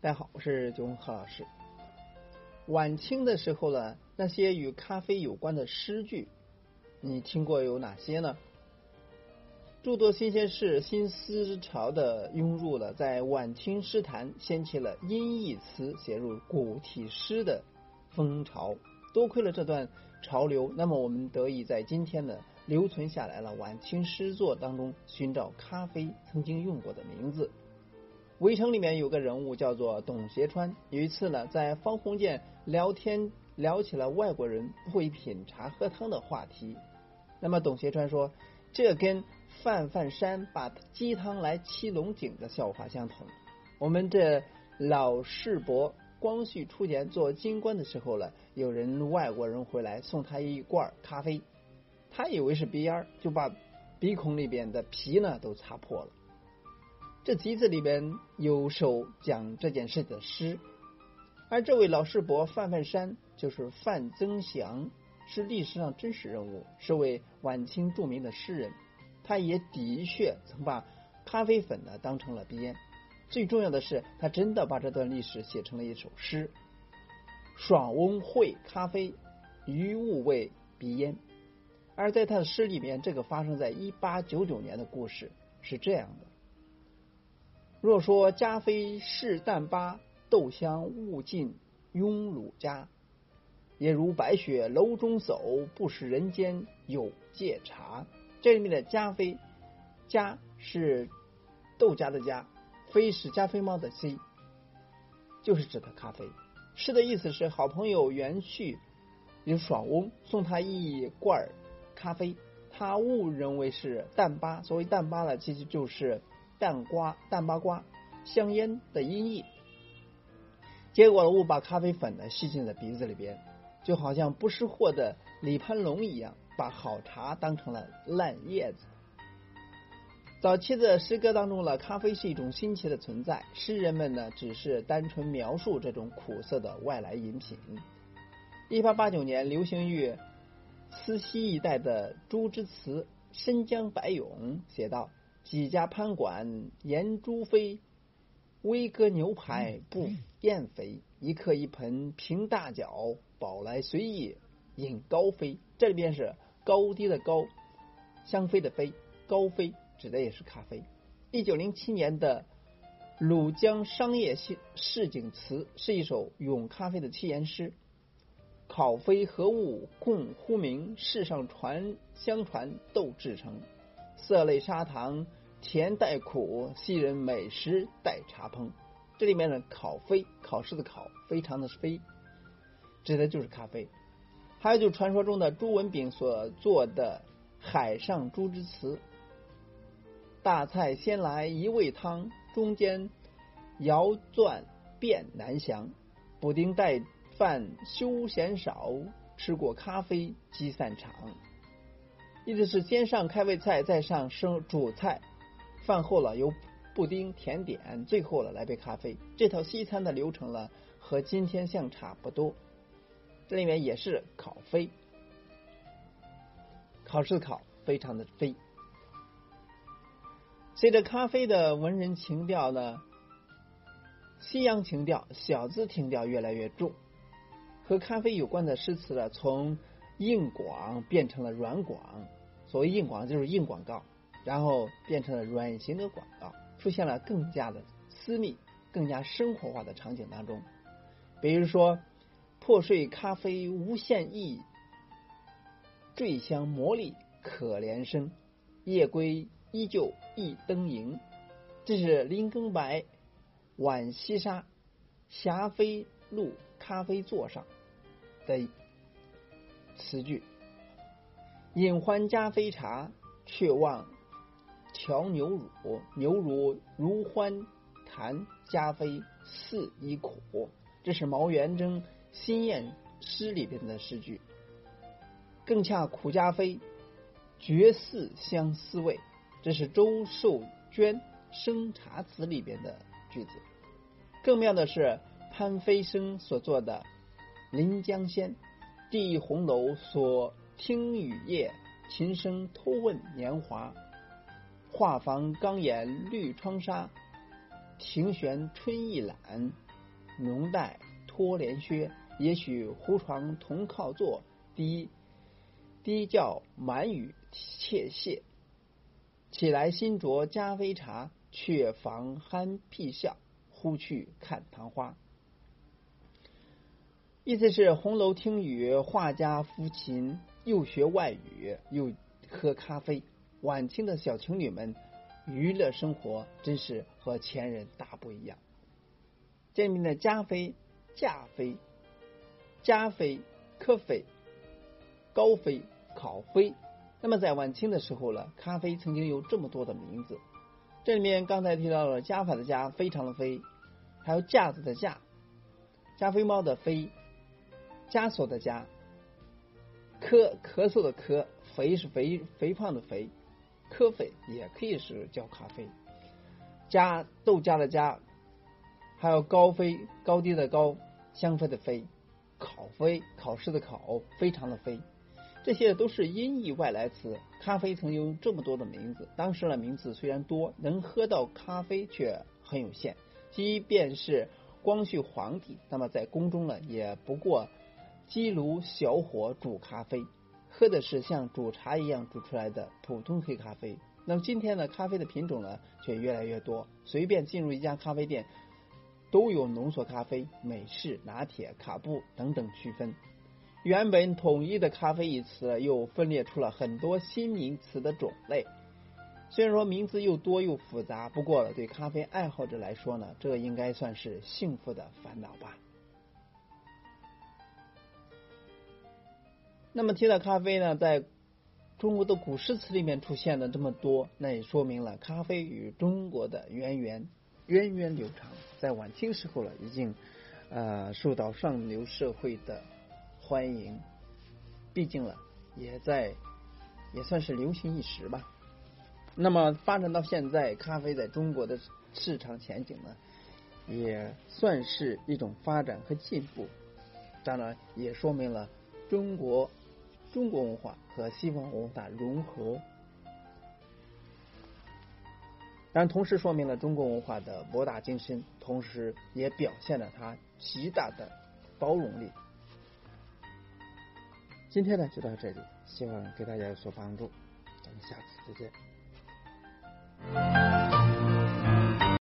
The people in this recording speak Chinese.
大家好，我是九红何老师。晚清的时候呢，那些与咖啡有关的诗句，你听过有哪些呢？诸多新鲜事、新思潮的涌入了，在晚清诗坛掀起了音译词写入古体诗的风潮。多亏了这段潮流，那么我们得以在今天呢留存下来了晚清诗作当中寻找咖啡曾经用过的名字。围城里面有个人物叫做董学川。有一次呢，在方鸿渐聊天聊起了外国人不会品茶喝汤的话题。那么董学川说，这跟范范山把鸡汤来沏龙井的笑话相同。我们这老世伯光绪初年做京官的时候了，有人外国人回来送他一罐咖啡，他以为是鼻烟，就把鼻孔里边的皮呢都擦破了。这集子里边有首讲这件事的诗，而这位老师伯范范山就是范增祥，是历史上真实人物，是位晚清著名的诗人。他也的确曾把咖啡粉呢当成了鼻烟。最重要的是，他真的把这段历史写成了一首诗：“爽翁会咖啡，余物味鼻烟。”而在他的诗里面，这个发生在一八九九年的故事是这样的。若说加菲是淡巴，豆香物尽庸鲁家，也如白雪楼中叟，不识人间有芥茶。这里面的加菲，加是豆家的家，非是加菲猫的菲，就是指的咖啡。诗的意思是，好朋友元旭有爽翁送他一罐咖啡，他误认为是淡巴。所谓淡巴呢，其实就是。淡瓜、淡巴瓜、香烟的音译，结果误把咖啡粉呢吸进了鼻子里边，就好像不识货的李攀龙一样，把好茶当成了烂叶子。早期的诗歌当中呢，咖啡是一种新奇的存在，诗人们呢只是单纯描述这种苦涩的外来饮品。一八八九年，流行于慈溪一带的朱之词《申江白咏》写道。几家潘馆言朱飞，威哥牛排不厌肥。一客一盆平大脚，饱来随意饮高飞。这里边是高低的高，香飞的飞，高飞指的也是咖啡。一九零七年的《鲁江商业市市井词》是一首咏咖啡的七言诗。烤飞何物共呼名？世上传相传斗制成。色类砂糖，甜带苦，昔人美食带茶烹。这里面的考非，考试的考，非常的非，指的就是咖啡。还有就是传说中的朱文炳所做的海上朱之词，大菜先来一味汤，中间摇钻变难降。补丁带饭休闲少，吃过咖啡即散场。意思是先上开胃菜，再上生主菜，饭后了有布丁甜点，最后了来杯咖啡。这套西餐的流程了和今天相差不多。这里面也是考飞，考试考，非常的飞。随着咖啡的文人情调呢，西洋情调、小资情调越来越重，和咖啡有关的诗词呢，从硬广变成了软广，所谓硬广就是硬广告，然后变成了软型的广告，出现了更加的私密、更加生活化的场景当中。比如说，破碎咖啡无限意，坠香魔力可怜身，夜归依旧一灯萤。这是林更白晚西沙霞飞路咖啡座上的。词句：饮欢加啡茶，却忘调牛乳。牛乳如欢谈，加啡似一苦。这是毛元征新燕诗里边的诗句。更恰苦加啡，绝似相思味。这是周寿娟生茶词里边的句子。更妙的是潘飞生所作的《临江仙》。第一红楼所听雨夜，琴声偷问年华。画舫刚檐绿窗纱，庭悬春意懒。浓黛脱帘靴，也许胡床同靠坐。低低叫满语窃窃。起来新酌加啡茶，却防酣屁笑。忽去看昙花。意思是红楼听雨，画家抚琴，又学外语，又喝咖啡。晚清的小情侣们娱乐生活真是和前人大不一样。这里面的加菲、加啡、加菲、科菲、高飞、考啡。那么在晚清的时候呢，咖啡曾经有这么多的名字。这里面刚才提到了加法的加，非常的非，还有架子的架，加菲猫的菲，枷锁的枷，咳咳嗽的咳，肥是肥肥胖的肥。咖啡也可以是叫咖啡，加豆荚的荚，还有高飞高低的高，香飞的飞，考飞考试的考，非常的飞，这些都是音译外来词。咖啡曾有这么多的名字，当时的名字虽然多，能喝到咖啡却很有限。即便是光绪皇帝，那么在宫中呢，也不过鸡炉小火煮咖啡。喝的是像煮茶一样煮出来的普通黑咖啡。那么今天呢，咖啡的品种呢却越来越多，随便进入一家咖啡店，都有浓缩咖啡、美式、拿铁、卡布等等区分。原本统一的咖啡一词，又分裂出了很多新名词的种类。虽然说名字又多又复杂，不过对咖啡爱好者来说呢，这应该算是幸福的烦恼吧。那么提到咖啡呢，在中国的古诗词里面出现了这么多，那也说明了咖啡与中国的渊源源远流长。在晚清时候了，已经呃受到上流社会的欢迎，毕竟了也在也算是流行一时吧。那么发展到现在，咖啡在中国的市场前景呢，也算是一种发展和进步。当然，也说明了中国。中国文化和西方文化融合，但同时说明了中国文化的博大精深，同时也表现了它极大的包容力。今天呢就到这里，希望给大家有所帮助，咱们下次再见。